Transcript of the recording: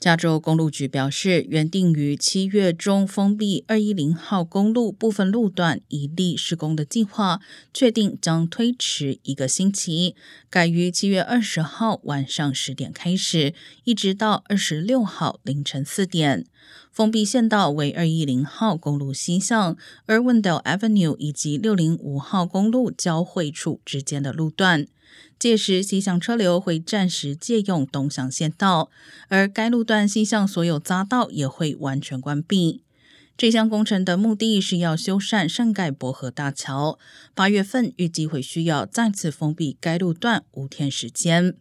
加州公路局表示，原定于七月中封闭二一零号公路部分路段一例施工的计划，确定将推迟一个星期，改于七月二十号晚上十点开始，一直到二十六号凌晨四点。封闭线道为二一零号公路西向 Irwindale Avenue 以及六零五号公路交汇处之间的路段。届时，西向车流会暂时借用东向线道，而该路段西向所有匝道也会完全关闭。这项工程的目的是要修缮圣盖博河大桥，八月份预计会需要再次封闭该路段五天时间。